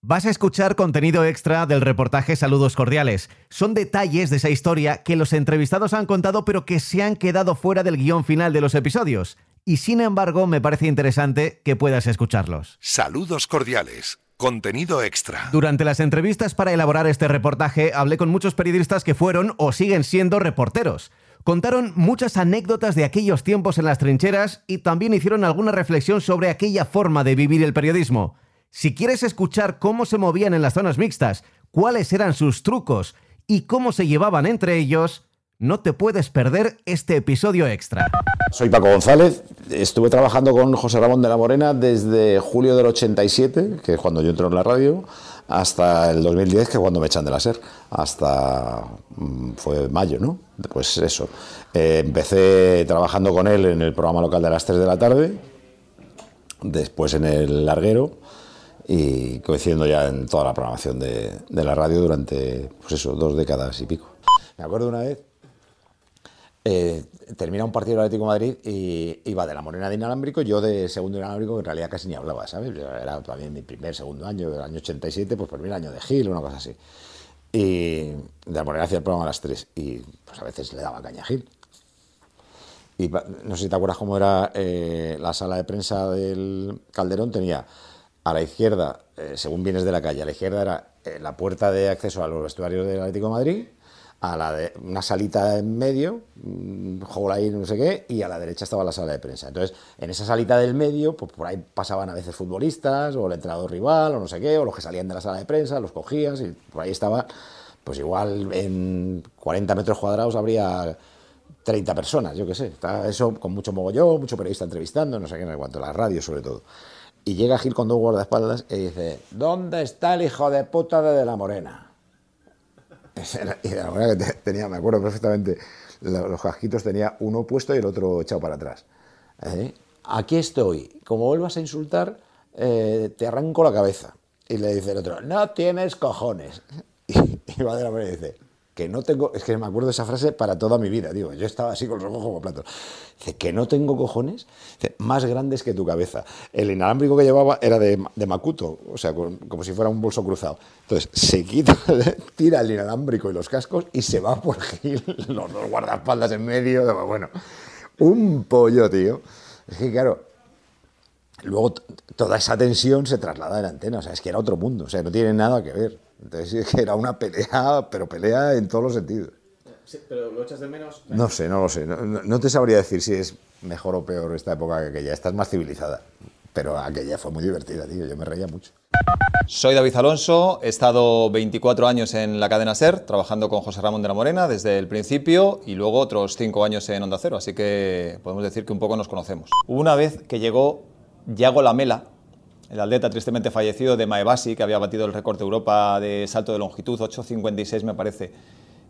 Vas a escuchar contenido extra del reportaje Saludos Cordiales. Son detalles de esa historia que los entrevistados han contado pero que se han quedado fuera del guion final de los episodios. Y sin embargo me parece interesante que puedas escucharlos. Saludos Cordiales. Contenido extra. Durante las entrevistas para elaborar este reportaje hablé con muchos periodistas que fueron o siguen siendo reporteros. Contaron muchas anécdotas de aquellos tiempos en las trincheras y también hicieron alguna reflexión sobre aquella forma de vivir el periodismo. Si quieres escuchar cómo se movían en las zonas mixtas, cuáles eran sus trucos y cómo se llevaban entre ellos, no te puedes perder este episodio extra. Soy Paco González, estuve trabajando con José Ramón de la Morena desde julio del 87, que es cuando yo entro en la radio, hasta el 2010, que es cuando me echan de la SER, hasta mm, fue mayo, ¿no? Pues eso. Eh, empecé trabajando con él en el programa local de las 3 de la tarde, después en el Larguero, y coincidiendo ya en toda la programación de, la radio durante, pues eso, dos décadas y pico. Me acuerdo una vez, eh, termina un partido del Atlético de Madrid y iba de la Morena de inalámbrico, yo de segundo inalámbrico que en realidad casi ni hablaba, ¿sabes? Era también mi primer, segundo año, del año 87, pues primer año de Gil, una cosa así. Y de la Morena hacía el programa a las 3 y pues a veces le daba caña a Gil. Y no sé si te acuerdas cómo era eh, la sala de prensa del Calderón, tenía a la izquierda, eh, según vienes de la calle, a la izquierda era eh, la puerta de acceso a los vestuarios del Atlético Madrid, a la de una salita en medio, un hall ahí, no sé qué, y a la derecha estaba la sala de prensa. Entonces, en esa salita del medio, pues por ahí pasaban a veces futbolistas, o el entrenador rival, o no sé qué, o los que salían de la sala de prensa, los cogías, y por ahí estaba, pues igual en 40 metros cuadrados habría 30 personas, yo qué sé. Está eso con mucho mogollón, mucho periodista entrevistando, no sé qué, en cuanto a la radio sobre todo. Y llega Gil con dos guardaespaldas y dice, ¿dónde está el hijo de puta de De La Morena? Y De La Morena que tenía, me acuerdo perfectamente, los casquitos tenía uno puesto y el otro echado para atrás. ¿Eh? Aquí estoy, como vuelvas a insultar, eh, te arranco la cabeza. Y le dice el otro, no tienes cojones. Y, va De La Morena y dice, que no tengo, es que me acuerdo esa frase para toda mi vida, digo, yo estaba así con los ojos como platos. Dice, que no tengo cojones, más grandes que tu cabeza. El inalámbrico que llevaba era de, de Makuto, o sea, como si fuera un bolso cruzado. Entonces, se quita, tira el inalámbrico y los cascos y se va por Gil, los dos guardaespaldas en medio, bueno, un pollo, tío. Es que, claro, luego toda esa tensión se traslada en la antena, o sea, es que era otro mundo, o sea, no tiene nada que ver. Entonces era una pelea, pero pelea en todos los sentidos. ¿Pero lo echas de menos? No sé, no lo sé. No, te sabría decir si es mejor o peor esta época que aquella. Esta es más civilizada. Pero aquella fue muy divertida, tío. Yo me reía mucho. Soy David Alonso. He estado 24 años en la cadena SER, trabajando con José Ramón de la Morena desde el principio y luego otros 5 años en Onda Cero. Así que podemos decir que un poco nos conocemos. Hubo una vez que llegó Yago Lamela, el atleta tristemente fallecido de Maebasi, que había batido el récord de Europa de salto de longitud, 8.56 me parece,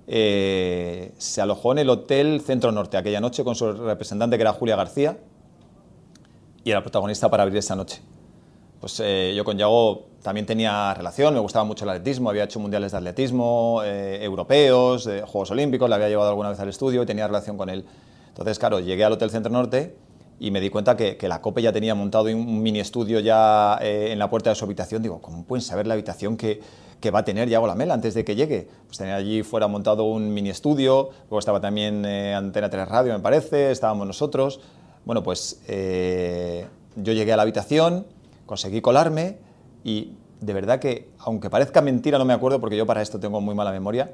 eh, se alojó en el Hotel Centro Norte aquella noche con su representante que era Julia García y era protagonista para abrir esa noche. Pues eh, yo con Yago también tenía relación, me gustaba mucho el atletismo, había hecho mundiales de atletismo, eh, europeos, de Juegos Olímpicos, le había llevado alguna vez al estudio y tenía relación con él. Entonces, claro, llegué al Hotel Centro Norte y me di cuenta que, la COPE ya tenía montado un mini estudio ya eh, en la puerta de su habitación. Digo, ¿cómo pueden saber la habitación que, que va a tener Yago Lamela antes de que llegue? Pues tenía allí fuera montado un mini estudio, luego estaba también eh, Antena 3 Radio, me parece, estábamos nosotros. Bueno, pues eh, yo llegué a la habitación, conseguí colarme y de verdad que, aunque parezca mentira, no me acuerdo porque yo para esto tengo muy mala memoria,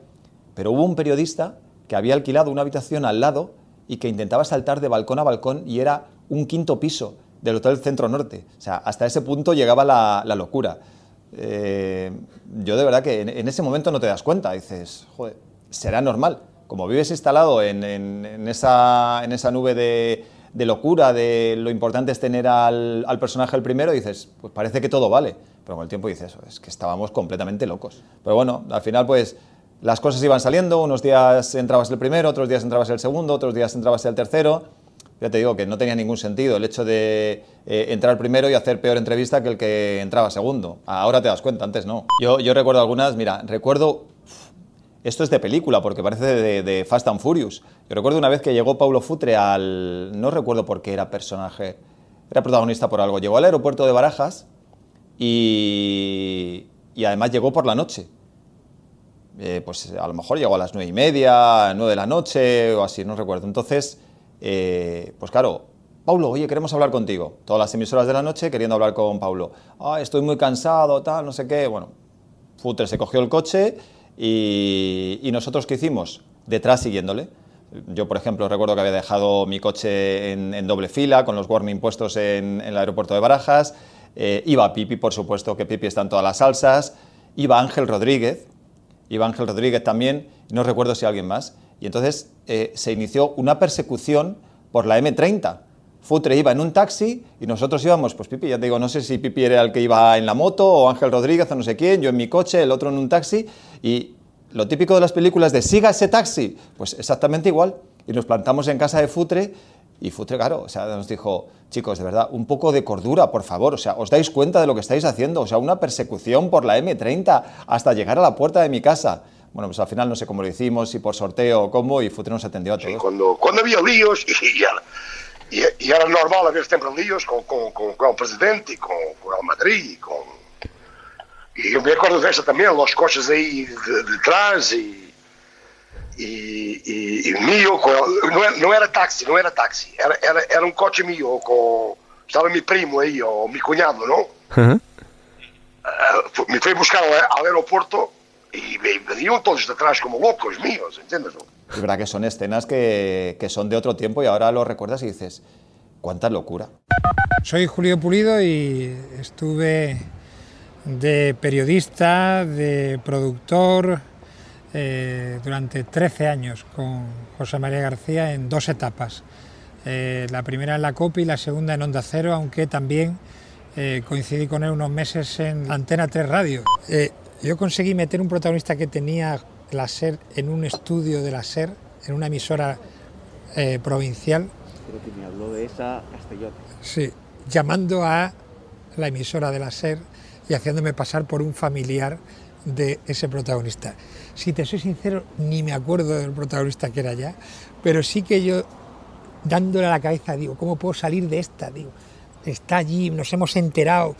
pero hubo un periodista que había alquilado una habitación al lado y que intentaba saltar de balcón a balcón y era un quinto piso del Hotel Centro Norte. O sea, hasta ese punto llegaba la, locura. Eh, yo de verdad que en, ese momento no te das cuenta, dices, joder, será normal. Como vives instalado en, esa, en esa, nube de, locura, de lo importante es tener al, personaje el primero, dices, pues parece que todo vale. Pero con el tiempo dices, es que estábamos completamente locos. Pero bueno, al final pues las cosas iban saliendo, unos días entrabas el primero, otros días entrabas el segundo, otros días entrabas el tercero ya te digo que no tenía ningún sentido el hecho de eh, entrar primero y hacer peor entrevista que el que entraba segundo. Ahora te das cuenta, antes no. Yo, yo recuerdo algunas, mira, recuerdo, esto es de película porque parece de, Fast and Furious. Yo recuerdo una vez que llegó Paulo Futre al, no recuerdo por qué era personaje, era protagonista por algo, llegó al aeropuerto de Barajas y, y además llegó por la noche. Eh, pues a lo mejor llegó a las nueve y media, nueve de la noche o así, no recuerdo. Entonces, eh, pues claro, Paulo, oye, queremos hablar contigo. Todas las emisoras de la noche queriendo hablar con Paulo. Ah, estoy muy cansado, tal, no sé qué. Bueno, Futre se cogió el coche y, nosotros, ¿qué hicimos? Detrás siguiéndole. Yo, por ejemplo, recuerdo que había dejado mi coche en, doble fila, con los warning puestos en, el aeropuerto de Barajas. Eh, iba Pipi, por supuesto, que Pipi está en todas las salsas. Iba Ángel Rodríguez, iba Ángel Rodríguez también, no recuerdo si alguien más. Y entonces eh, se inició una persecución por la M30. Futre iba en un taxi y nosotros íbamos, pues Pipi, ya te digo, no sé si Pipi era el que iba en la moto o Ángel Rodríguez o no sé quién, yo en mi coche, el otro en un taxi y lo típico de las películas de siga ese taxi, pues exactamente igual. Y nos plantamos en casa de Futre y Futre, claro, o nos dijo, chicos, de verdad, un poco de cordura, por favor, o sea, os dais cuenta de lo que estáis haciendo, o sea, una persecución por la M30 hasta llegar a la puerta de mi casa. Bueno, pues al final no sé cómo lo hicimos, si por sorteo o cómo, y Futre nos atendió a todos. cuando, cuando había líos, y ya, y, era normal haber siempre líos con, con, con, el presidente, con, con el Madrid, con... Y yo me acuerdo de eso también, los coches ahí detrás y, y, y, mío, no, era taxi, no era taxi, era, era, era un coche mío, con, estaba mi primo ahí, o mi cuñado, ¿no? Uh me fui a buscar al, aeropuerto y me, me todos detrás como locos míos, ¿entiendes? Es verdad que son escenas que, que son de otro tiempo y ahora lo recuerdas y dices, cuánta locura. Soy Julio Pulido y estuve de periodista, de productor, eh, durante 13 años con José María García en dos etapas. Eh, la primera en la COPI y la segunda en Onda Cero, aunque también eh, coincidí con él unos meses en Antena 3 Radio. Yo conseguí meter un protagonista que tenía la SER en un estudio de la SER, en una emisora eh, provincial. Creo que me habló de esa Castellote. Sí, llamando a la emisora de la SER y haciéndome pasar por un familiar de ese protagonista. Si te soy sincero, ni me acuerdo del protagonista que era ya, pero sí que yo, dándole a la cabeza, digo, ¿cómo puedo salir de esta? Digo, está allí, nos hemos enterado,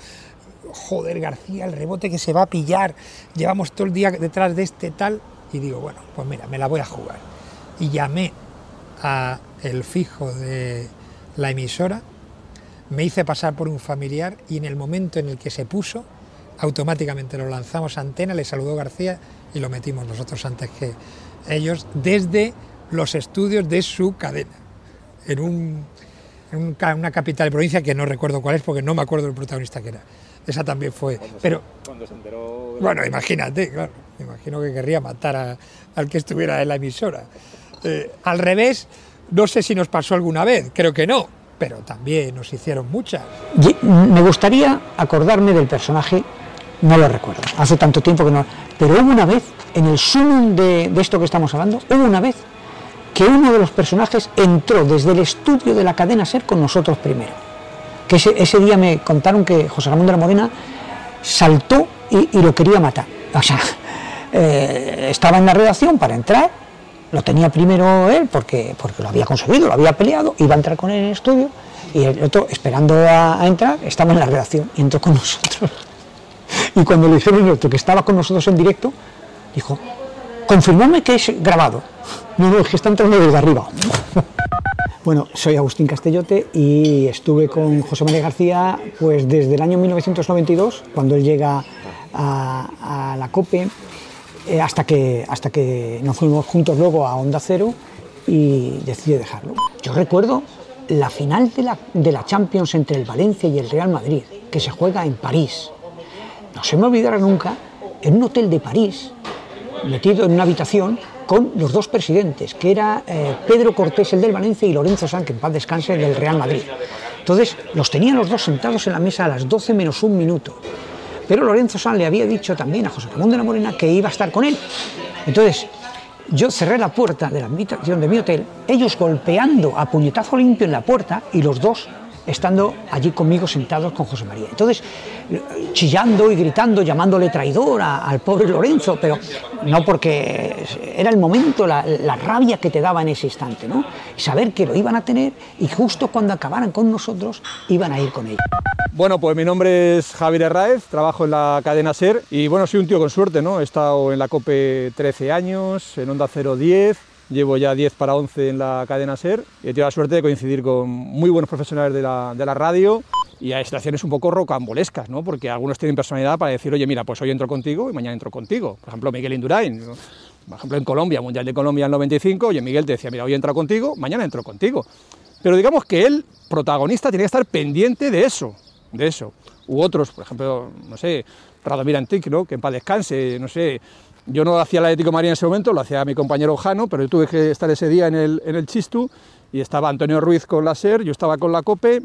joder, García, el rebote que se va a pillar, llevamos todo el día detrás de este tal, y digo, bueno, pues mira, me la voy a jugar. Y llamé a el fijo de la emisora, me hice pasar por un familiar y en el momento en el que se puso, automáticamente lo lanzamos a antena, le saludó García y lo metimos nosotros antes que ellos desde los estudios de su cadena, en, un, una capital provincia que no recuerdo cuál es porque no me acuerdo del protagonista que era. Esa también fue. pero cuando se enteró. Bueno, imagínate, claro. Me imagino que querría matar al que estuviera en la emisora. Eh, al revés, no sé si nos pasó alguna vez, creo que no, pero también nos hicieron muchas. Me gustaría acordarme del personaje, no lo recuerdo, hace tanto tiempo que no. Pero hubo una vez, en el sumum de, esto que estamos hablando, hubo una vez que uno de los personajes entró desde el estudio de la cadena SER con nosotros primero. Que ese, día me contaron que José Ramón de la Morena saltó y, y lo quería matar. O sea, eh, estaba en la redacción para entrar, lo tenía primero él porque, porque lo había conseguido, lo había peleado, iba a entrar con él en el estudio y el otro, esperando a, entrar, estaba en la redacción y entró con nosotros. Y cuando le dijeron el otro que estaba con nosotros en directo, dijo, confirmame que es grabado. No, no, es que está entrando desde arriba. Bueno, soy Agustín Castellote y estuve con José María García pues desde el año 1992, cuando él llega a, la COPE, eh, hasta, que, hasta que nos fuimos juntos luego a Onda Cero y decidí dejarlo. Yo recuerdo la final de la, de la Champions entre el Valencia y el Real Madrid, que se juega en París. No se me olvidará nunca, en un hotel de París, metido en una habitación con los dos presidentes, que era eh, Pedro Cortés, el del Valencia, y Lorenzo Sanz, que en paz descanse, del Real Madrid. Entonces, los tenían los dos sentados en la mesa a las 12 menos un minuto. Pero Lorenzo San le había dicho también a José Ramón de la Morena que iba a estar con él. Entonces, yo cerré la puerta de la habitación de mi hotel, ellos golpeando a puñetazo limpio en la puerta y los dos estando allí conmigo sentados con José María. Entonces, chillando y gritando, llamándole traidor al pobre Lorenzo, pero no porque era el momento, la, rabia que te daba en ese instante, ¿no? Saber que lo iban a tener y justo cuando acabaran con nosotros iban a ir con ellos. Bueno, pues mi nombre es Javier Herráez, trabajo en la cadena SER y bueno, soy un tío con suerte, ¿no? He estado en la COPE 13 años, en Onda 010, llevo ya 10 para 11 en la cadena SER y he tenido la suerte de coincidir con muy buenos profesionales de la, de la radio y hay situaciones un poco rocambolescas, ¿no? porque algunos tienen personalidad para decir, oye, mira, pues hoy entro contigo y mañana entro contigo. Por ejemplo, Miguel Indurain, por ejemplo, en Colombia, Mundial de Colombia en 95, oye, Miguel te decía, mira, hoy entro contigo, mañana entro contigo. Pero digamos que él, protagonista, tenía que estar pendiente de eso, de eso. U otros, por ejemplo, no sé, Radomir Antic, ¿no? que en paz descanse, no sé, yo no hacía el Atlético María en ese momento, lo hacía mi compañero Jano, pero tuve que estar ese día en el, en el Chistu y estaba Antonio Ruiz con la SER, yo estaba con la COPE,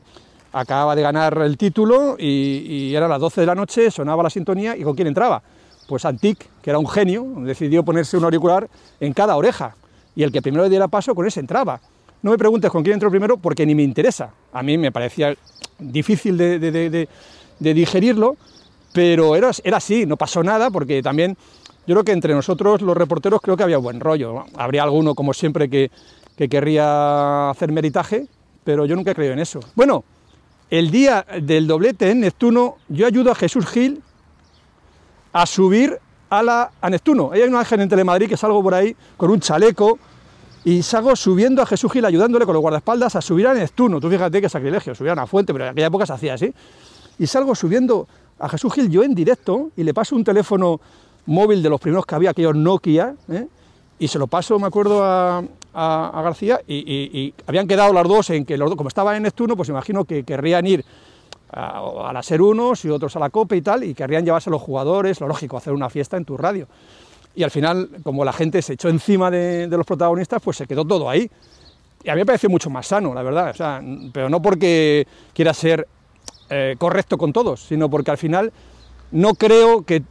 acababa de ganar el título y, y era las 12 de la noche, sonaba la sintonía y ¿con quién entraba? Pues Antic, que era un genio, decidió ponerse un auricular en cada oreja y el que primero le diera paso con ese entraba. No me preguntes con quién entró primero porque ni me interesa. A mí me parecía difícil de, digerirlo, pero era, era así, no pasó nada porque también yo creo que entre nosotros los reporteros creo que había buen rollo. Habría alguno, como siempre, que, que querría hacer meritaje, pero yo nunca he creído en eso. Bueno, el día del doblete en Neptuno, yo ayudo a Jesús Gil a subir a, la, a Neptuno. Hay un ángel en Telemadrid que salgo por ahí con un chaleco y salgo subiendo a Jesús Gil, ayudándole con los guardaespaldas a subir a Neptuno. Tú fíjate qué sacrilegio, subir a una fuente, pero en aquella época se hacía así. Y salgo subiendo a Jesús Gil yo en directo y le paso un teléfono móvil de los primeros que había, aquellos Nokia, ¿eh? y se lo paso, me acuerdo, a, García, y, habían quedado las dos en que, los dos, como estaba en Neptuno, pues imagino que querrían ir a, la SER unos y otros a la COPE y tal, y querrían llevarse a los jugadores, lo lógico, hacer una fiesta en tu radio y al final, como la gente se echó encima de, los protagonistas, pues se quedó todo ahí. Y a mí me parece mucho más sano, la verdad, pero no porque quiera ser eh, correcto con todos, sino porque al final no creo que,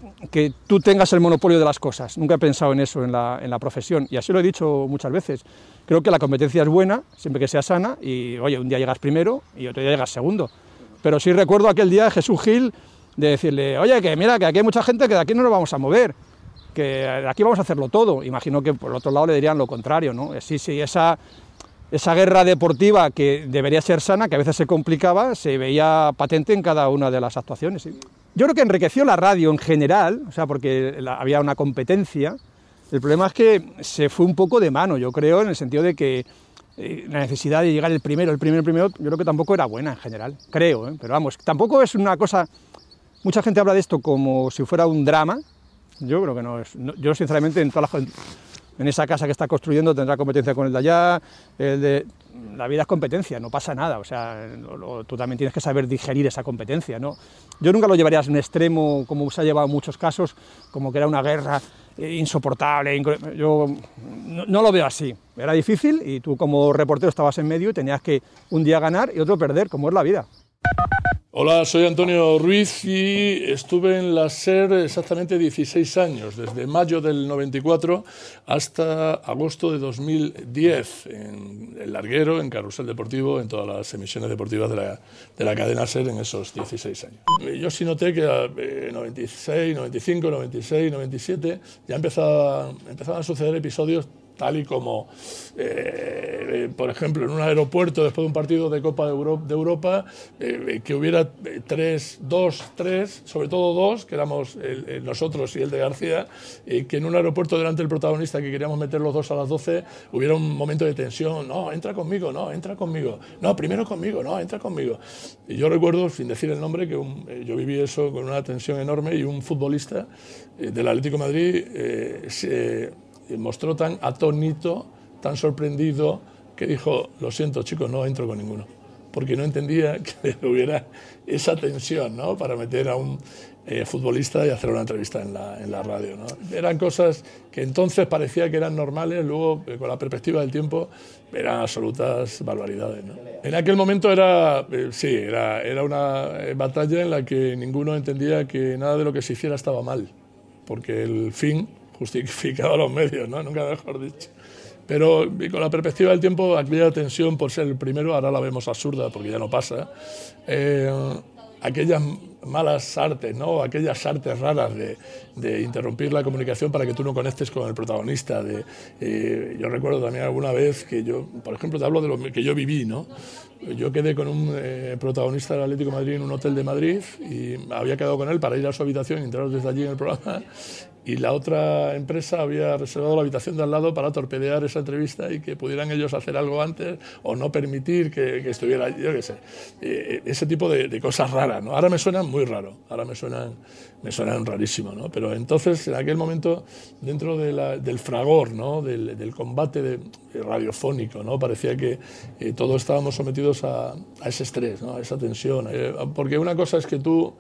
tú tengas el monopolio de las cosas. Nunca he pensado en eso en la, en la, profesión y así lo he dicho muchas veces. Creo que la competencia es buena, siempre que sea sana, y oye, un día llegas primero y otro día llegas segundo. Pero sí recuerdo aquel día de Jesús Gil de decirle, oye, que mira, que aquí hay mucha gente que de aquí no nos vamos a mover que aquí vamos a hacerlo todo. Imagino que por el otro lado le dirían lo contrario, ¿no? Sí, sí, esa, esa guerra deportiva que debería ser sana, que a veces se complicaba, se veía patente en cada una de las actuaciones. Yo creo que enriqueció la radio en general, o sea, porque había una competencia. El problema es que se fue un poco de mano, yo creo, en el sentido de que eh, la necesidad de llegar el primero, el primero, el primero, yo creo que tampoco era buena en general, creo, ¿eh? pero vamos, tampoco es una cosa, mucha gente habla de esto como si fuera un drama, yo creo que no es. yo, sinceramente, en, todas en esa casa que está construyendo tendrá competencia con el de allá. El de, la vida es competencia, no pasa nada. O sea, tú también tienes que saber digerir esa competencia. ¿no? Yo nunca lo llevaría a un extremo, como se ha llevado en muchos casos, como que era una guerra insoportable. Yo no, no, lo veo así. Era difícil y tú, como reportero, estabas en medio y tenías que un día ganar y otro perder, como es la vida. Hola, soy Antonio Ruiz y estuve en la SER exactamente 16 años, desde mayo del 94 hasta agosto de 2010, en El Larguero, en Carrusel Deportivo, en todas las emisiones deportivas de la, de la cadena SER en esos 16 años. Yo sí noté que en 96, 95, 96, 97 ya empezaban, empezaban a suceder episodios tal y como, eh, por ejemplo, en un aeropuerto después de un partido de Copa de, Europa, eh, que hubiera tres, dos, tres, sobre todo dos, que éramos nosotros y el de García, y que en un aeropuerto delante del protagonista que queríamos meter los dos a las 12, hubiera un momento de tensión, no, entra conmigo, no, entra conmigo, no, primero conmigo, no, entra conmigo. Y yo recuerdo, sin decir el nombre, que eh, yo viví eso con una tensión enorme y un futbolista del Atlético de Madrid se mostró tan atónito, tan sorprendido, que dijo, lo siento chicos, no entro con ninguno, porque no entendía que hubiera esa tensión ¿no? para meter a un eh, futbolista y hacer una entrevista en la, en la radio. ¿no? Eran cosas que entonces parecía que eran normales, luego eh, con la perspectiva del tiempo eran absolutas barbaridades. ¿no? En aquel momento era, eh, sí, era, era una batalla en la que ninguno entendía que nada de lo que se hiciera estaba mal, porque el fin justificado los medios, ¿no? Nunca mejor dicho. Pero con la perspectiva del tiempo, aquella tensión por ser el primero, ahora la vemos absurda porque ya no pasa. Eh, aquellas malas artes, ¿no? aquellas artes raras de, interrumpir la comunicación para que tú no conectes con el protagonista. De, eh, yo recuerdo también alguna vez que yo, por ejemplo, te hablo de lo que yo viví, ¿no? Yo quedé con un eh, protagonista del Atlético Madrid en un hotel de Madrid y había quedado con él para ir a su habitación y entrar desde allí en el programa y la otra empresa había reservado la habitación de al lado para torpedear esa entrevista y que pudieran ellos hacer algo antes o no permitir que, que estuviera, yo qué sé, eh, ese tipo de, de, cosas raras. ¿no? Ahora me suenan muy raro, ahora me suenan, me suenan rarísimo, ¿no? pero entonces en aquel momento dentro del fragor, ¿no? del, combate radiofónico, ¿no? parecía que eh, todos estábamos sometidos a, a ese estrés, ¿no? a esa tensión, eh, porque una cosa es que tú,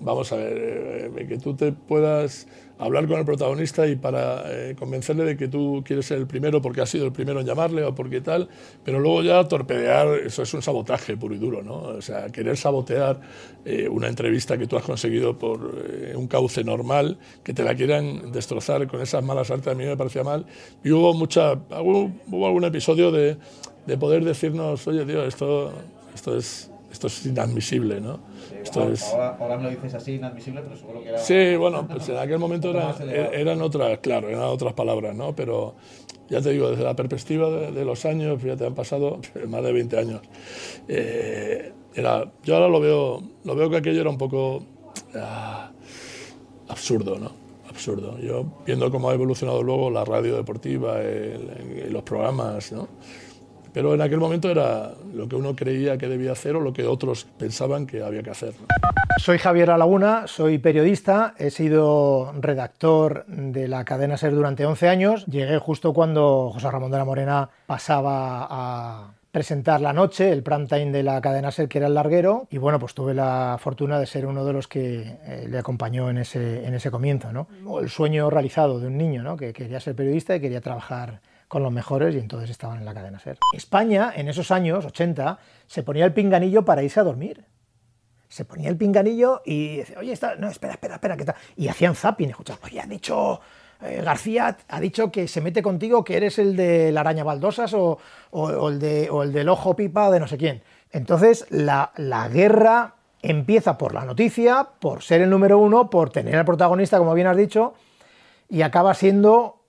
vamos a ver, eh, que tú te puedas hablar con el protagonista y para eh, convencerle de que tú quieres ser el primero porque has sido el primero en llamarle o porque tal, pero luego ya torpedear, eso es un sabotaje puro y duro, ¿no? O sea, querer sabotear eh, una entrevista que tú has conseguido por eh, un cauce normal, que te la quieran destrozar con esas malas artes, a mí me parecía mal. Y hubo, mucha, hubo, hubo algún episodio de, de poder decirnos, oye, tío, esto, esto es esto es inadmisible, ¿no? Esto ahora, es... ahora, ahora, me lo dices así, inadmisible, pero seguro que era... Sí, bueno, pues en aquel momento era, eran otras, claro, eran otras palabras, ¿no? Pero ya te digo, desde la perspectiva de, de los años, fíjate, han pasado más de 20 años. Eh, era, yo ahora lo veo, lo veo que aquello era un poco ah, absurdo, ¿no? Absurdo. Yo viendo cómo ha evolucionado luego la radio deportiva, el, el, los programas, ¿no? Pero en aquel momento era lo que uno creía que debía hacer o lo que otros pensaban que había que hacer. Soy Javier Alaguna, soy periodista, he sido redactor de la cadena SER durante 11 años. Llegué justo cuando José Ramón de la Morena pasaba a presentar la noche, el prime time de la cadena SER, que era el larguero, y bueno, pues tuve la fortuna de ser uno de los que eh, le acompañó en ese, en ese comienzo, ¿no? El sueño realizado de un niño, ¿no? Que quería ser periodista y quería trabajar con los mejores y entonces estaban en la cadena SER. España, en esos años 80, se ponía el pinganillo para irse a dormir. Se ponía el pinganillo y decía, oye, está... no, espera, espera, espera, ¿qué tal? Y hacían zapping, escuchaban, oye, ha dicho eh, García, ha dicho que se mete contigo, que eres el de la araña baldosas o, o, o, el de, o el del ojo pipa de no sé quién. Entonces, la, la guerra empieza por la noticia, por ser el número uno, por tener al protagonista, como bien has dicho, y acaba siendo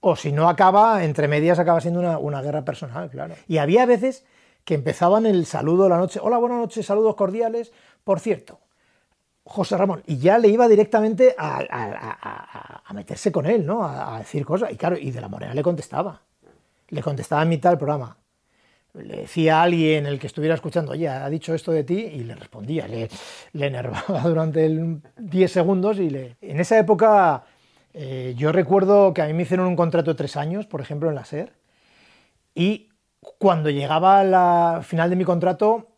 o si no acaba, entre medias acaba siendo una, guerra personal, claro. Y había veces que empezaban el saludo de la noche, hola, buenas noches, saludos cordiales, por cierto, José Ramón, y ya le iba directamente a, meterse con él, ¿no? A, decir cosas, y claro, y de la Morena le contestaba, le contestaba en mitad del programa. Le decía a alguien, el que estuviera escuchando, oye, ha dicho esto de ti, y le respondía, le, le enervaba durante el 10 segundos, y le... En esa época eh, yo recuerdo que a mí me hicieron un contrato de tres años, por ejemplo, en la SER, y cuando llegaba la final de mi contrato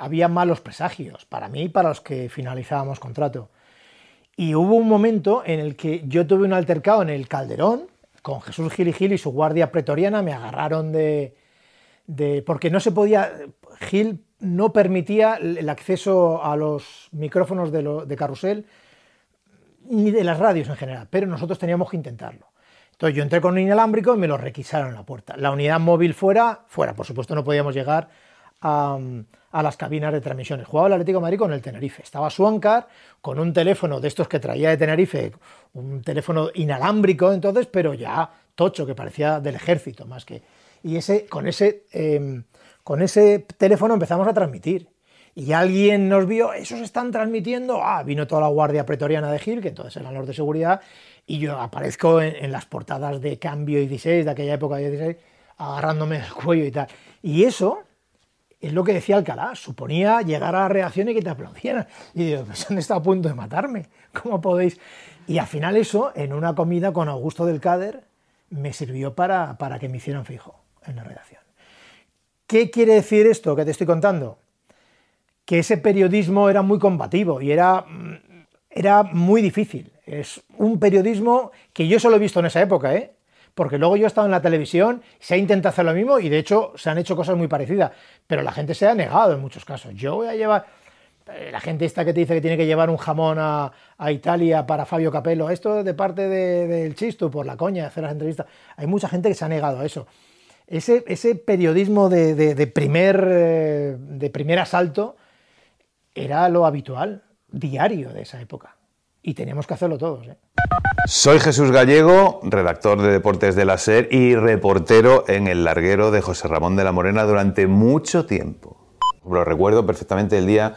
había malos presagios, para mí y para los que finalizábamos contrato. Y hubo un momento en el que yo tuve un altercado en el Calderón con Jesús Gil y Gil y su guardia pretoriana, me agarraron de... de porque no se podía... Gil no permitía el acceso a los micrófonos de, lo, de carrusel ni de las radios en general, pero nosotros teníamos que intentarlo. Entonces yo entré con un inalámbrico y me lo requisaron en la puerta. La unidad móvil fuera, fuera, por supuesto no podíamos llegar a, a las cabinas de transmisiones. Jugaba el Atlético de Madrid con el Tenerife. Estaba Suancar con un teléfono de estos que traía de Tenerife, un teléfono inalámbrico entonces, pero ya tocho, que parecía del ejército más que... Y ese, con, ese, eh, con ese teléfono empezamos a transmitir y alguien nos vio, esos están transmitiendo, ah, vino toda la guardia pretoriana de Gil, que entonces eran los de seguridad, y yo aparezco en, las portadas de Cambio 16, de aquella época de 16, agarrándome el cuello y tal. Y eso es lo que decía Alcalá, suponía llegar a la reacción y que te aplaudieran. Y digo, pues han estado a punto de matarme, ¿cómo podéis? Y al final eso, en una comida con Augusto del Cader, me sirvió para, para que me hicieran fijo en la redacción. ¿Qué quiere decir esto que te estoy contando? Que ese periodismo era muy combativo y era, era muy difícil. Es un periodismo que yo solo he visto en esa época, ¿eh? porque luego yo he estado en la televisión, se ha intentado hacer lo mismo y de hecho se han hecho cosas muy parecidas, pero la gente se ha negado en muchos casos. Yo voy a llevar... eh, la gente esta que te dice que tiene que llevar un jamón a, Italia para Fabio Capello, esto de parte del Chistu, por la coña, hacer las entrevistas. Hay mucha gente que se ha negado a eso. Ese, ese periodismo de, primer, eh, de primer asalto era lo habitual, diario de esa época. Y teníamos que hacerlo todos. ¿eh? Soy Jesús Gallego, redactor de Deportes de la SER y reportero en el larguero de José Ramón de la Morena durante mucho tiempo. Lo recuerdo perfectamente el día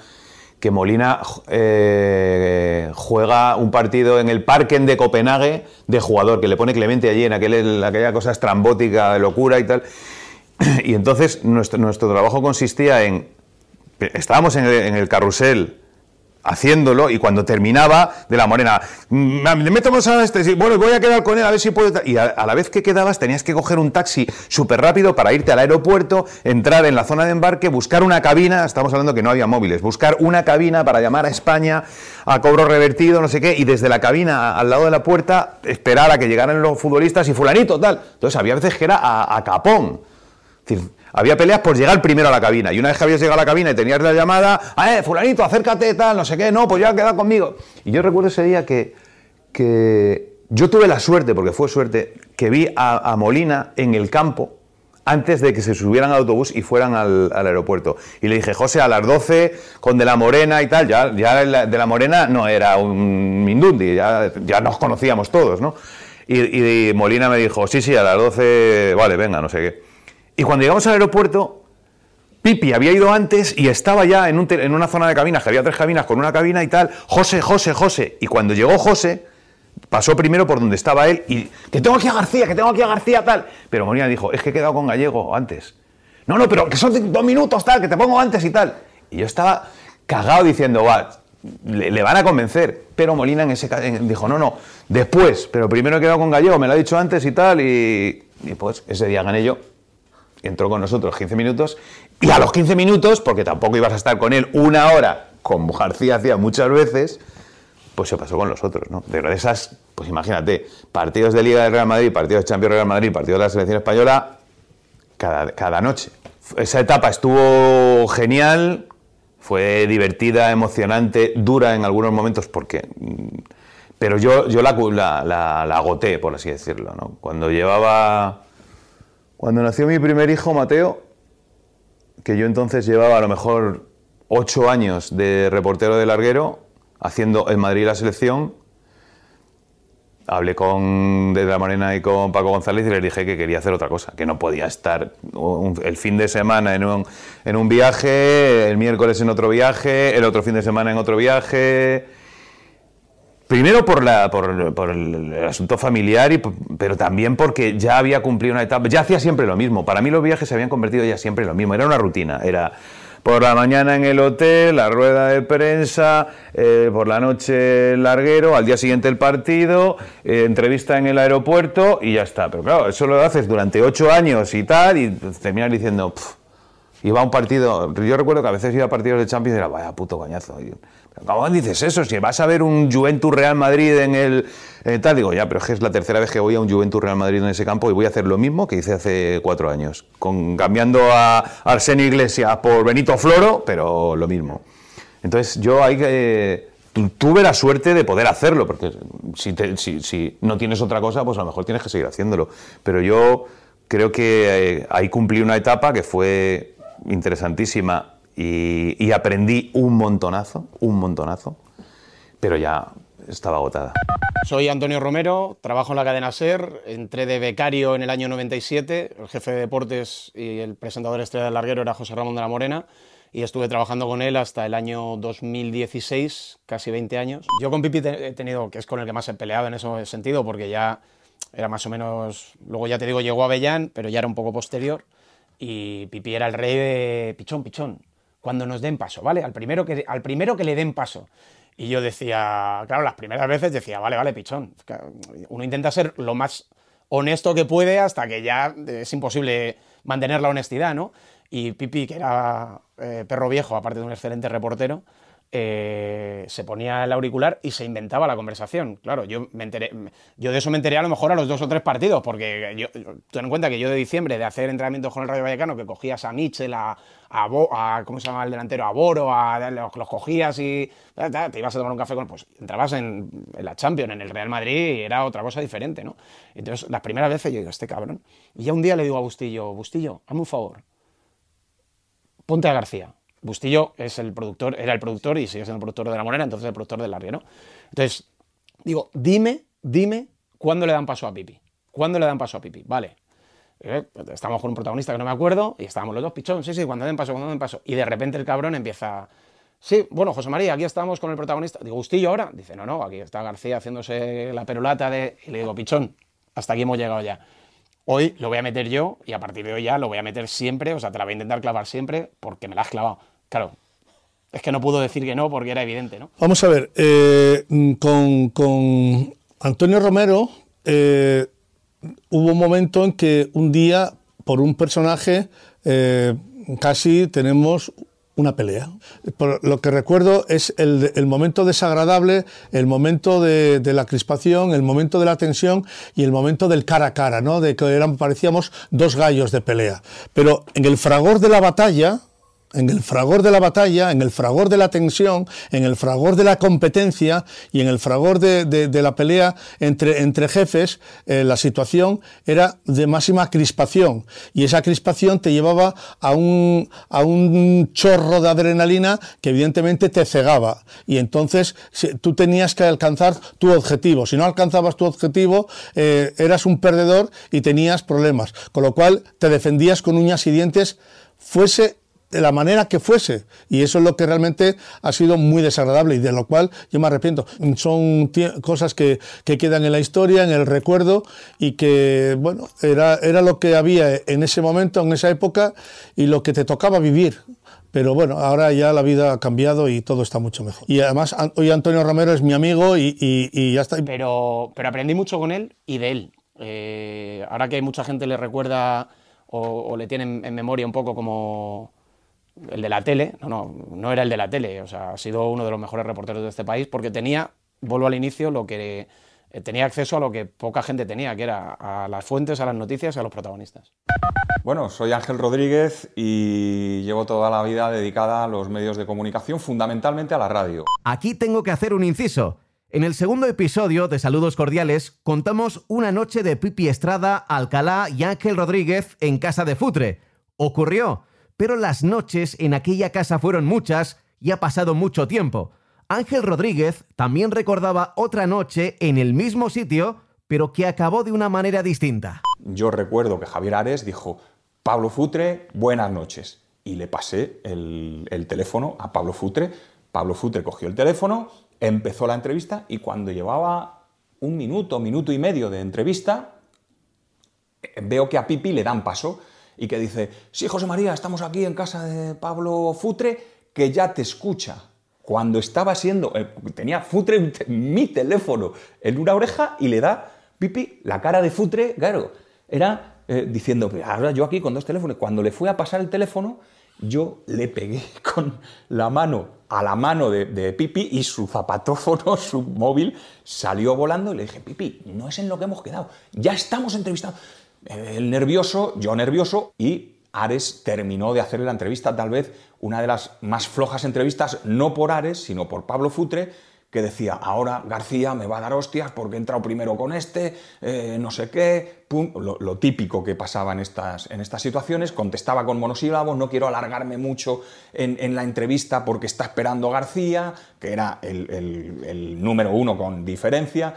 que Molina eh, juega un partido en el Parken de Copenhague de jugador, que le pone Clemente allí en aquella cosa estrambótica de locura y tal. Y entonces nuestro, nuestro trabajo consistía en... Estábamos en el carrusel haciéndolo y cuando terminaba de la morena, me meto más a este, bueno, voy a quedar con él a ver si puedo. Y a, la vez que quedabas tenías que coger un taxi súper rápido para irte al aeropuerto, entrar en la zona de embarque, buscar una cabina, estamos hablando que no había móviles, buscar una cabina para llamar a España a cobro revertido, no sé qué, y desde la cabina al lado de la puerta esperar a que llegaran los futbolistas y fulanito, tal. Entonces había veces que era a, a capón. Es decir, había peleas por llegar primero a la cabina. Y una vez que habías llegado a la cabina y tenías la llamada, ah, eh, fulanito, acércate, tal, no sé qué, no, pues ya queda conmigo. Y yo recuerdo ese día que, que yo tuve la suerte, porque fue suerte, que vi a, Molina en el campo antes de que se subieran al autobús y fueran al, aeropuerto. Y le dije, José, a las 12 con De la Morena y tal, ya, ya De la Morena no era un Mindundi, ya, ya nos conocíamos todos, ¿no? Y, y Molina me dijo, sí, sí, a las 12, vale, venga, no sé qué. Y cuando llegamos al aeropuerto, Pipi había ido antes y estaba ya en, una zona de cabinas, que había tres cabinas con una cabina y tal. José, José, José. Y cuando llegó José, pasó primero por donde estaba él y que tengo aquí a García, que tengo aquí a García, tal. Pero Molina dijo, es que he quedado con Gallego antes. No, no, pero que son dos minutos, tal, que te pongo antes y tal. Y yo estaba cagado diciendo, va, le, van a convencer. Pero Molina en ese dijo, no, no, después, pero primero he quedado con Gallego, me lo ha dicho antes y tal. Y, y pues ese día gané yo entró con nosotros 15 minutos y a los 15 minutos, porque tampoco ibas a estar con él una hora, como García hacía muchas veces, pues se pasó con los otros, ¿no? De esas, pues imagínate, partidos de Liga del Real Madrid, partidos de Champions Real Madrid, partidos de la selección española, cada, cada noche. Esa etapa estuvo genial, fue divertida, emocionante, dura en algunos momentos porque... Mm, pero yo, yo la, la, la agoté, por así decirlo, ¿no? Cuando llevaba cuando nació mi primer hijo, Mateo, que yo entonces llevaba a lo mejor ocho años de reportero de larguero, haciendo en Madrid la selección, hablé con De la Morena y con Paco González y les dije que quería hacer otra cosa, que no podía estar el fin de semana en un, en un viaje, el miércoles en otro viaje, el otro fin de semana en otro viaje Primero por, la, por, el asunto familiar, pero también porque ya había cumplido una etapa, ya hacía siempre lo mismo. Para mí los viajes se habían convertido ya siempre en lo mismo, era una rutina. Era por la mañana en el hotel, la rueda de prensa, eh, por la noche el larguero, al día siguiente el partido, eh, entrevista en el aeropuerto y ya está. Pero claro, eso lo haces durante ocho años y tal, y terminas diciendo, iba a un partido, yo recuerdo que a veces iba a partidos de Champions y era, vaya puto coñazo. ¿Cómo dices eso? Si vas a ver un Juventus Real Madrid en el eh, tal, digo, ya, pero es que es la tercera vez que voy a un Juventus Real Madrid en ese campo y voy a hacer lo mismo que hice hace cuatro años, con, cambiando a Arsenio Iglesias por Benito Floro, pero lo mismo. Entonces yo tuve la suerte de poder hacerlo, porque si, si, no tienes otra cosa, pues a lo mejor tienes que seguir haciéndolo. Pero yo creo que eh, ahí cumplí una etapa que fue interesantísima y, aprendí un montonazo, un montonazo, pero ya estaba agotada. Soy Antonio Romero, trabajo en la cadena SER, entré de becario en el año 97, el jefe de deportes y el presentador estrella del larguero era José Ramón de la Morena y estuve trabajando con él hasta el año 2016, casi 20 años. Yo con Pipi he tenido, que es con el que más he peleado en ese sentido, porque ya era más o menos, luego ya te digo, llegó a Bellán, pero ya era un poco posterior, y Pipi era el rey de pichón, pichón, cuando nos den paso, ¿vale? Al primero que, al primero que le den paso. Y yo decía, claro, las primeras veces decía, vale, vale, pichón. Uno intenta ser lo más honesto que puede hasta que ya es imposible mantener la honestidad, ¿no? Y Pipi, que era eh, perro viejo, aparte de un excelente reportero, eh, se ponía el auricular y se inventaba la conversación. Claro, yo, me enteré, yo de eso me enteré a lo mejor a los dos o tres partidos, porque yo, ten en cuenta que yo de diciembre de hacer entrenamientos con el Radio Vallecano, que cogías a Mitchell, a, a, ¿cómo se llama el delantero? A Boro, a, los, los cogías y te ibas a tomar un café con, pues entrabas en, la Champions, en el Real Madrid y era otra cosa diferente, ¿no? Entonces, las primeras veces yo digo, este cabrón. Y ya un día le digo a Bustillo, Bustillo, hazme un favor, ponte a García. Bustillo es el productor, era el productor y sigue siendo el productor de La Morena, entonces el productor del Largue, Entonces, digo, dime, dime cuándo le dan paso a Pipi. ¿Cuándo le dan paso a Pipi? Vale. Eh, estamos con un protagonista que no me acuerdo y estábamos los dos, pichón, sí, sí, cuando den paso, cuando den paso. Y de repente el cabrón empieza, sí, bueno, José María, aquí estamos con el protagonista. Digo, ¿Bustillo ahora? Dice, no, no, aquí está García haciéndose la perulata de... Y le digo, pichón, hasta aquí hemos llegado ya. Hoy lo voy a meter yo y a partir de hoy ya lo voy a meter siempre, o sea, te la voy a intentar clavar siempre porque me la has clavado. Claro, es que no pudo decir que no porque era evidente, ¿no? Vamos a ver, eh, con, Antonio Romero eh, hubo un momento en que un día, por un personaje, eh, casi tenemos una pelea. lo que recuerdo es el, momento desagradable, el momento de, la crispación, el momento de la tensión y el momento del cara a cara, ¿no? de que eran, parecíamos dos gallos de pelea. Pero en el fragor de la batalla, en el fragor de la batalla, en el fragor de la tensión, en el fragor de la competencia y en el fragor de, la pelea entre, entre jefes, eh, la situación era de máxima crispación. Y esa crispación te llevaba a un, a un chorro de adrenalina que evidentemente te cegaba. Y entonces tú tenías que alcanzar tu objetivo. Si no alcanzabas tu objetivo, eh, eras un perdedor y tenías problemas. Con lo cual te defendías con uñas y dientes, fuese de la manera que fuese. Y eso es lo que realmente ha sido muy desagradable y de lo cual yo me arrepiento. Son cosas que, quedan en la historia, en el recuerdo y que, bueno, era, era lo que había en ese momento, en esa época y lo que te tocaba vivir. Pero bueno, ahora ya la vida ha cambiado y todo está mucho mejor. Y además, hoy Antonio Romero es mi amigo y, ya está. Pero, pero aprendí mucho con él y de él. Eh, ahora que mucha gente le recuerda o, o le tiene en memoria un poco como el de la tele, no, no, no era el de la tele, o sea, ha sido uno de los mejores reporteros de este país porque tenía, vuelvo al inicio, lo que eh, tenía acceso a lo que poca gente tenía, que era a las fuentes, a las noticias y a los protagonistas. Bueno, soy Ángel Rodríguez y llevo toda la vida dedicada a los medios de comunicación, fundamentalmente a la radio. Aquí tengo que hacer un inciso. En el segundo episodio de Saludos Cordiales contamos una noche de Pipi Estrada, Alcalá y Ángel Rodríguez en casa de Futre. Ocurrió pero las noches en aquella casa fueron muchas y ha pasado mucho tiempo. Ángel Rodríguez también recordaba otra noche en el mismo sitio, pero que acabó de una manera distinta. Yo recuerdo que Javier Ares dijo, Pablo Futre, buenas noches. Y le pasé el, teléfono a Pablo Futre. Pablo Futre cogió el teléfono, empezó la entrevista y cuando llevaba un minuto, minuto y medio de entrevista, veo que a Pipi le dan paso y que dice, sí, José María, estamos aquí en casa de Pablo Futre, que ya te escucha. Cuando estaba siendo, eh, tenía Futre mi teléfono en una oreja y le da pipi la cara de Futre, claro, era eh, diciendo, ahora yo aquí con dos teléfonos. Cuando le fui a pasar el teléfono, yo le pegué con la mano a la mano de, Pipi y su zapatófono, su móvil, salió volando y le dije, Pipi, no es en lo que hemos quedado, ya estamos entrevistando. El nervioso, yo nervioso, y Ares terminó de hacer la entrevista, tal vez una de las más flojas entrevistas, no por Ares, sino por Pablo Futre, que decía, ahora García me va a dar hostias porque he entrado primero con este, eh, no sé qué, Lo, típico que pasaba en estas, en estas situaciones, contestaba con monosílabos, no quiero alargarme mucho en, la entrevista porque está esperando García, que era el número uno con diferencia,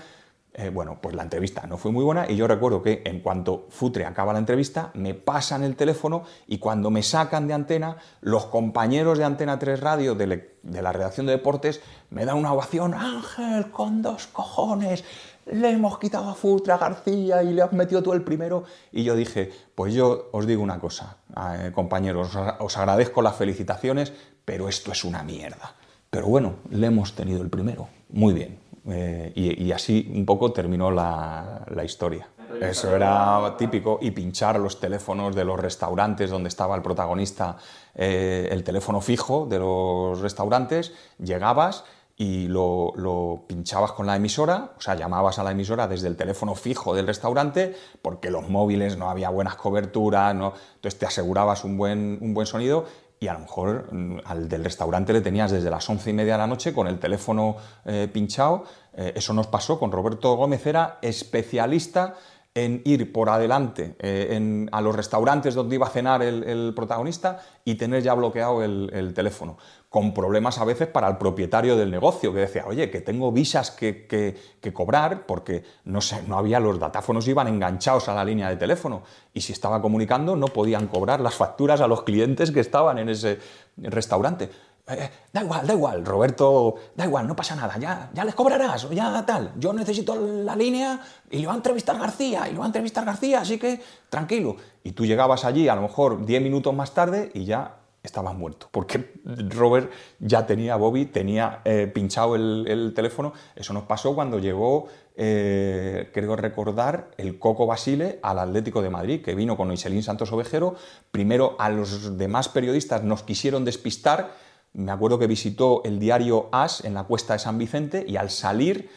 eh, bueno, pues la entrevista no fue muy buena y yo recuerdo que en cuanto Futre acaba la entrevista, me pasan el teléfono y cuando me sacan de antena, los compañeros de Antena 3 Radio de, la redacción de deportes me dan una ovación, Ángel, con dos cojones, le hemos quitado a Futre a García y le has metido tú el primero. Y yo dije, pues yo os digo una cosa, eh, compañeros, os agradezco las felicitaciones, pero esto es una mierda. Pero bueno, le hemos tenido el primero. Muy bien, eh, y, así un poco terminó la, historia. Eso era típico. Y pinchar los teléfonos de los restaurantes donde estaba el protagonista, eh, el teléfono fijo de los restaurantes, llegabas y lo, lo, pinchabas con la emisora, o sea, llamabas a la emisora desde el teléfono fijo del restaurante, porque los móviles no había buenas coberturas, no, entonces te asegurabas un buen, un buen sonido y a lo mejor mm, al del restaurante le tenías desde las once y media de la noche con el teléfono eh, pinchado. Eh, eso nos pasó con Roberto Gómez, era especialista en ir por adelante eh, a los restaurantes donde iba a cenar el, protagonista y tener ya bloqueado el, teléfono, con problemas a veces para el propietario del negocio, que decía, oye, que tengo visas que, cobrar porque no, sé, no había, los datáfonos iban enganchados a la línea de teléfono y si estaba comunicando no podían cobrar las facturas a los clientes que estaban en ese restaurante. Eh, da igual, da igual, Roberto, da igual, no pasa nada, ya, ya les cobrarás, ya tal. Yo necesito la línea y lo va a entrevistar García, y lo va a entrevistar García, así que tranquilo. Y tú llegabas allí a lo mejor 10 minutos más tarde y ya estabas muerto, porque Robert ya tenía, Bobby tenía eh, pinchado el, teléfono. Eso nos pasó cuando llegó, eh, creo recordar, el Coco Basile al Atlético de Madrid, que vino con Iselín Santos Ovejero. Primero a los demás periodistas nos quisieron despistar me acuerdo que visitó el diario As en la cuesta de San Vicente y al salir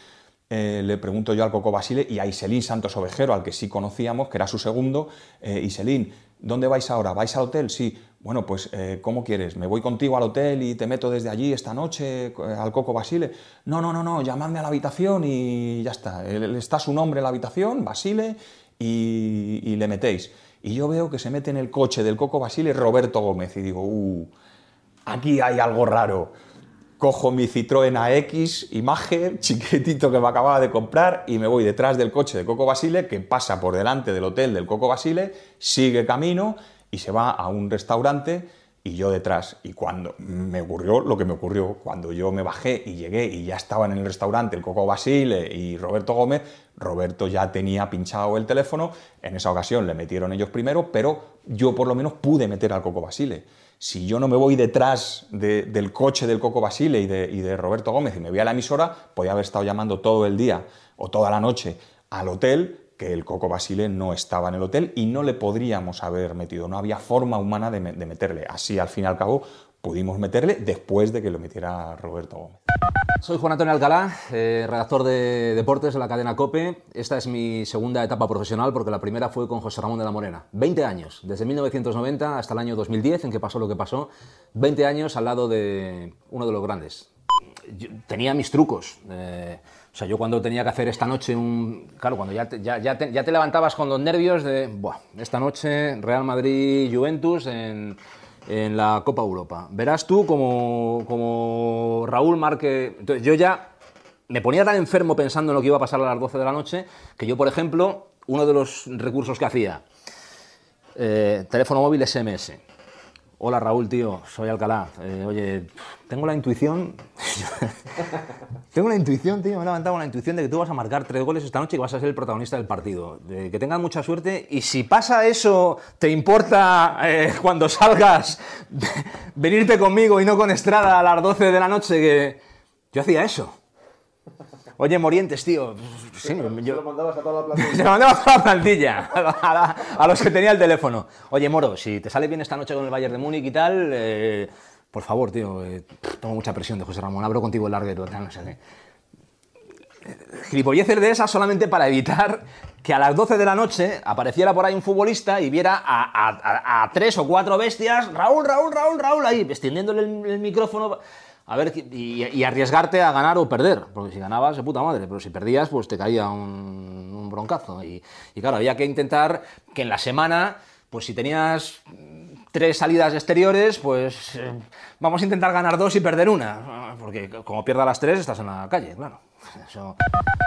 eh, le pregunto yo al Coco Basile y a Iselín Santos Ovejero, al que sí conocíamos, que era su segundo, eh, Iselín, ¿dónde vais ahora? ¿Vais al hotel? Sí. Bueno, pues, eh, ¿cómo quieres? ¿Me voy contigo al hotel y te meto desde allí esta noche al Coco Basile? No, no, no, no, llamadme a la habitación y ya está. Está su nombre en la habitación, Basile, y, y le metéis. Y yo veo que se mete en el coche del Coco Basile Roberto Gómez y digo, uh, aquí hay algo raro. Cojo mi Citroën AX imagen, chiquitito que me acababa de comprar, y me voy detrás del coche de Coco Basile, que pasa por delante del hotel del Coco Basile, sigue camino y se va a un restaurante y yo detrás. Y cuando me ocurrió lo que me ocurrió, cuando yo me bajé y llegué y ya estaban en el restaurante el Coco Basile y Roberto Gómez, Roberto ya tenía pinchado el teléfono, en esa ocasión le metieron ellos primero, pero yo por lo menos pude meter al Coco Basile si yo no me voy detrás del coche del Coco Basile y de, Roberto Gómez y me voy a la emisora, podía haber estado llamando todo el día o toda la noche al hotel que el Coco Basile no estaba en el hotel y no le podríamos haber metido, no había forma humana de, de meterle. Así, al fin y al cabo, pudimos meterle después de que lo metiera Roberto Gómez. Soy Juan Antonio Alcalá, eh, redactor de deportes de la cadena COPE. Esta es mi segunda etapa profesional porque la primera fue con José Ramón de la Morena. 20 años, desde 1990 hasta el año 2010 en que pasó lo que pasó. 20 años al lado de uno de los grandes. tenía mis trucos. Eh, o sea, yo cuando tenía que hacer esta noche un... Claro, cuando ya te, ya, te, ya te levantabas con los nervios de... Buah, esta noche Real Madrid-Juventus en en la Copa Europa. Verás tú como, como Raúl Marque... Entonces yo ya me ponía tan enfermo pensando en lo que iba a pasar a las 12 de la noche que yo, por ejemplo, uno de los recursos que hacía, eh, teléfono móvil SMS. Hola Raúl, tío, soy Alcalá. Eh, oye, tengo la intuición. tengo la intuición, tío, me he levantado con la intuición de que tú vas a marcar tres goles esta noche y vas a ser el protagonista del partido. Que tengas mucha suerte y si pasa eso, ¿te importa eh, cuando salgas venirte conmigo y no con Estrada a las 12 de la noche? Que yo hacía eso. Oye, Morientes, tío. Sí, yo... lo mandabas a toda la plantilla. Se lo mandaba a toda la plantilla, a, los que tenía el teléfono. Oye, Moro, si te sale bien esta noche con el Bayern de Múnich y tal, eh, por favor, tío, eh, tengo mucha presión de José Ramón, abro contigo el larguero, tal, no sé qué. Gilipolleces de esas solamente para evitar que a las 12 de la noche apareciera por ahí un futbolista y viera a, tres o cuatro bestias, Raúl, Raúl, Raúl, Raúl, ahí, extendiéndole el micrófono a ver, y, arriesgarte a ganar o perder, porque si ganabas, de puta madre, pero si perdías, pues te caía un, broncazo. Y, claro, había que intentar que en la semana, pues si tenías tres salidas exteriores, pues eh, vamos a intentar ganar dos y perder una, porque como pierdas las tres, estás en la calle, claro.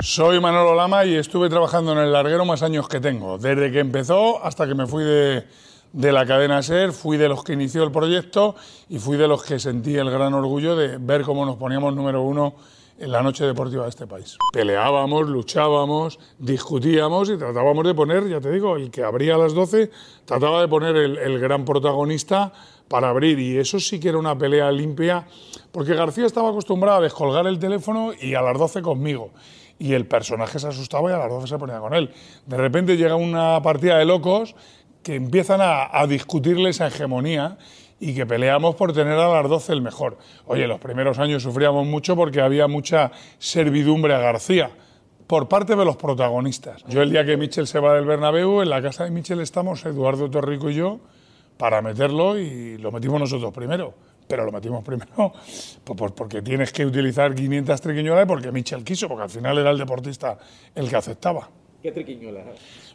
Soy Manolo Lama y estuve trabajando en el larguero más años que tengo, desde que empezó hasta que me fui de de la cadena SER, fui de los que inició el proyecto y fui de los que sentí el gran orgullo de ver cómo nos poníamos número uno en la noche deportiva de este país. Peleábamos, luchábamos, discutíamos y tratábamos de poner, ya te digo, el que abría a las 12, trataba de poner el, el gran protagonista para abrir y eso sí que era una pelea limpia, porque García estaba acostumbrado a descolgar el teléfono y a las 12 conmigo y el personaje se asustaba y a las 12 se ponía con él. De repente llega una partida de locos que empiezan a, a discutirle esa hegemonía y que peleamos por tener a las 12 el mejor. Oye, los primeros años sufríamos mucho porque había mucha servidumbre a García por parte de los protagonistas. Yo el día que Michel se va del Bernabéu, en la casa de Michel estamos Eduardo Torrico y yo para meterlo y lo metimos nosotros primero. Pero lo metimos primero pues, porque tienes que utilizar 500 triquiñuelas porque Michel quiso, porque al final era el deportista el que aceptaba. ¿Qué triquiñuelas?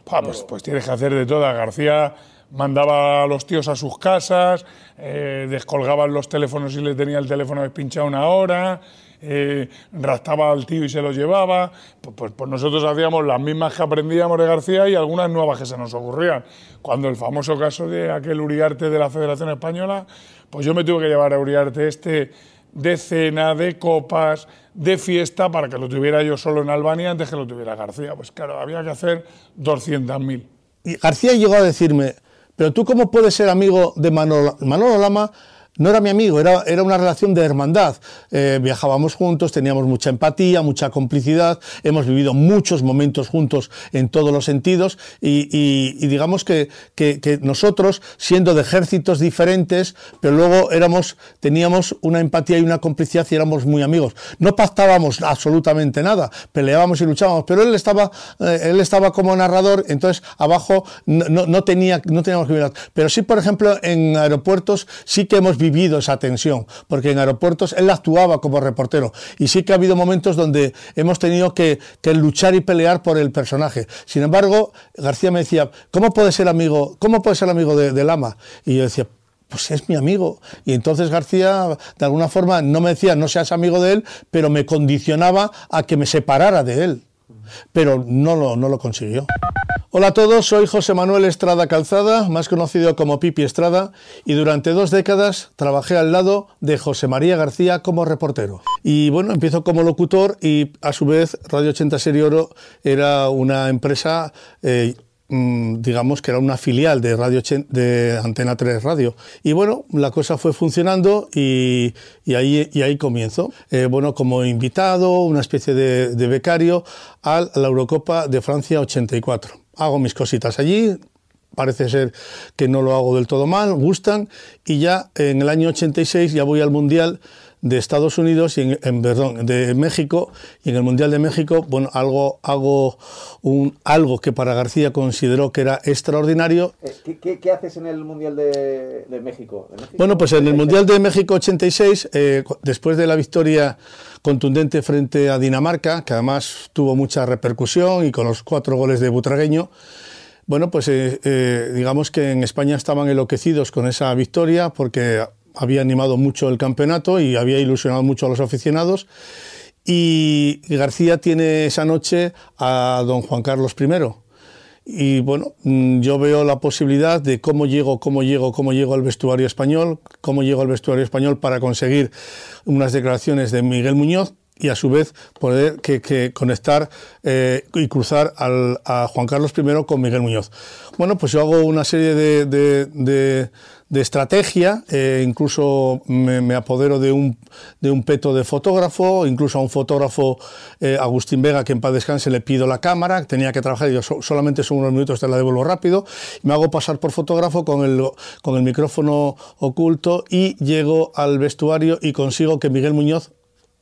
pues, pues tienes que hacer de todas. García mandaba a los tíos a sus casas, eh, descolgaban los teléfonos y le tenía el teléfono despinchado una hora, eh, raptaba al tío y se lo llevaba. Pues, pues, pues, nosotros hacíamos las mismas que aprendíamos de García y algunas nuevas que se nos ocurrían. Cuando el famoso caso de aquel Uriarte de la Federación Española, pues yo me tuve que llevar a Uriarte este de cena, de copas, de fiesta, para que lo tuviera yo solo en Albania antes que lo tuviera García. Pues claro, había que hacer 200.000. Y García llegó a decirme, pero tú cómo puedes ser amigo de Manolo, Manolo Lama no era mi amigo, era, era una relación de hermandad. Eh, viajábamos juntos, teníamos mucha empatía, mucha complicidad, hemos vivido muchos momentos juntos en todos los sentidos y, digamos que, que, nosotros, siendo de ejércitos diferentes, pero luego éramos, teníamos una empatía y una complicidad y éramos muy amigos. No pactábamos absolutamente nada, peleábamos y luchábamos, pero él estaba, eh, él estaba como narrador, entonces abajo no, no, tenía, no teníamos que mirar. Pero sí, por ejemplo, en aeropuertos sí que hemos vivido vivido esa tensión, porque en aeropuertos él actuaba como reportero y sí que ha habido momentos donde hemos tenido que, luchar y pelear por el personaje. Sin embargo, García me decía, ¿cómo puede ser amigo, cómo puede ser amigo de, Lama? Y yo decía, pues es mi amigo. Y entonces García, de alguna forma, no me decía, no seas amigo de él, pero me condicionaba a que me separara de él. Pero no lo, no lo consiguió. Hola a todos, soy José Manuel Estrada Calzada, más conocido como Pipi Estrada, y durante dos décadas trabajé al lado de José María García como reportero. Y bueno, empiezo como locutor y a su vez Radio 80 Serie Oro era una empresa... Eh, mm, digamos que era una filial de Radio de Antena 3 Radio. Y bueno, la cosa fue funcionando y, ahí, comienzo. Eh, bueno, como invitado, una especie de, de becario a la Eurocopa de Francia 84 hago mis cositas allí, parece ser que no lo hago del todo mal, gustan, y ya en el año 86 ya voy al Mundial de Estados Unidos y en, perdón, de México y en el Mundial de México, bueno, algo hago un algo que para García consideró que era extraordinario. Eh, ¿Qué, haces en el Mundial de, México? Bueno, pues en el Mundial de México 86, eh, después de la victoria contundente frente a Dinamarca, que además tuvo mucha repercusión y con los cuatro goles de Butragueño. Bueno, pues eh, eh, digamos que en España estaban enloquecidos con esa victoria porque había animado mucho el campeonato y había ilusionado mucho a los aficionados. Y García tiene esa noche a don Juan Carlos I y bueno, mm, yo veo la posibilidad de cómo llego, cómo llego, cómo llego al vestuario español, cómo llego al vestuario español para conseguir unas declaraciones de Miguel Muñoz y a su vez poder que, conectar eh, y cruzar a Juan Carlos I con Miguel Muñoz. Bueno, pues yo hago una serie de de estrategia, eh, incluso me, apodero de un, de un peto de fotógrafo, incluso a un fotógrafo, eh, Agustín Vega, que en paz descanse, le pido la cámara, tenía que trabajar, y yo solamente son unos minutos, te la devuelvo rápido, me hago pasar por fotógrafo con el, con el micrófono oculto y llego al vestuario y consigo que Miguel Muñoz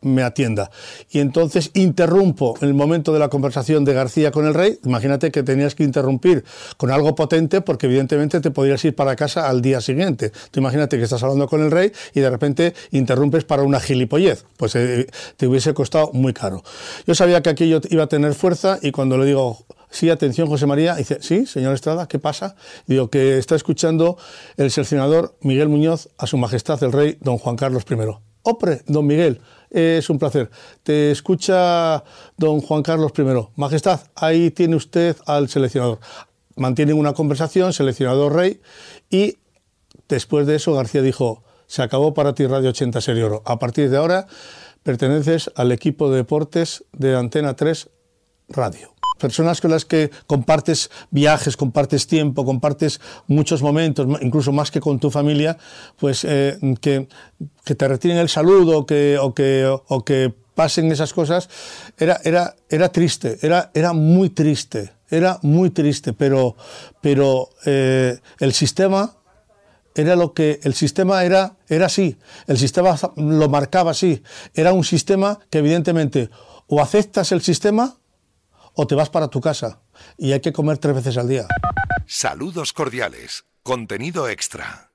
me atienda. Y entonces interrumpo el momento de la conversación de García con el rey. Imagínate que tenías que interrumpir con algo potente porque evidentemente te podrías ir para casa al día siguiente. Tú imagínate que estás hablando con el rey y de repente interrumpes para una gilipollez. Pues eh, te hubiese costado muy caro. Yo sabía que aquello iba a tener fuerza y cuando le digo, sí, atención José María, dice, sí, señor Estrada, ¿qué pasa? Digo que está escuchando el seleccionador Miguel Muñoz a su majestad el rey don Juan Carlos I. Opre, don Miguel, es un placer. Te escucha don Juan Carlos I. Majestad, ahí tiene usted al seleccionador. Mantienen una conversación, seleccionador rey, y después de eso García dijo, se acabó para ti Radio 80 Serie Oro. A partir de ahora perteneces al equipo de deportes de Antena 3 Radio personas con las que compartes viajes, compartes tiempo, compartes muchos momentos, incluso más que con tu familia, pues eh, que, te retiren el saludo que, o, que, o que pasen esas cosas, era, era, era triste, era, era muy triste, era muy triste, pero, pero eh, el sistema era lo que el sistema era era así, el sistema lo marcaba así, era un sistema que evidentemente o aceptas el sistema o te vas para tu casa y hay que comer tres veces al día. Saludos cordiales, contenido extra.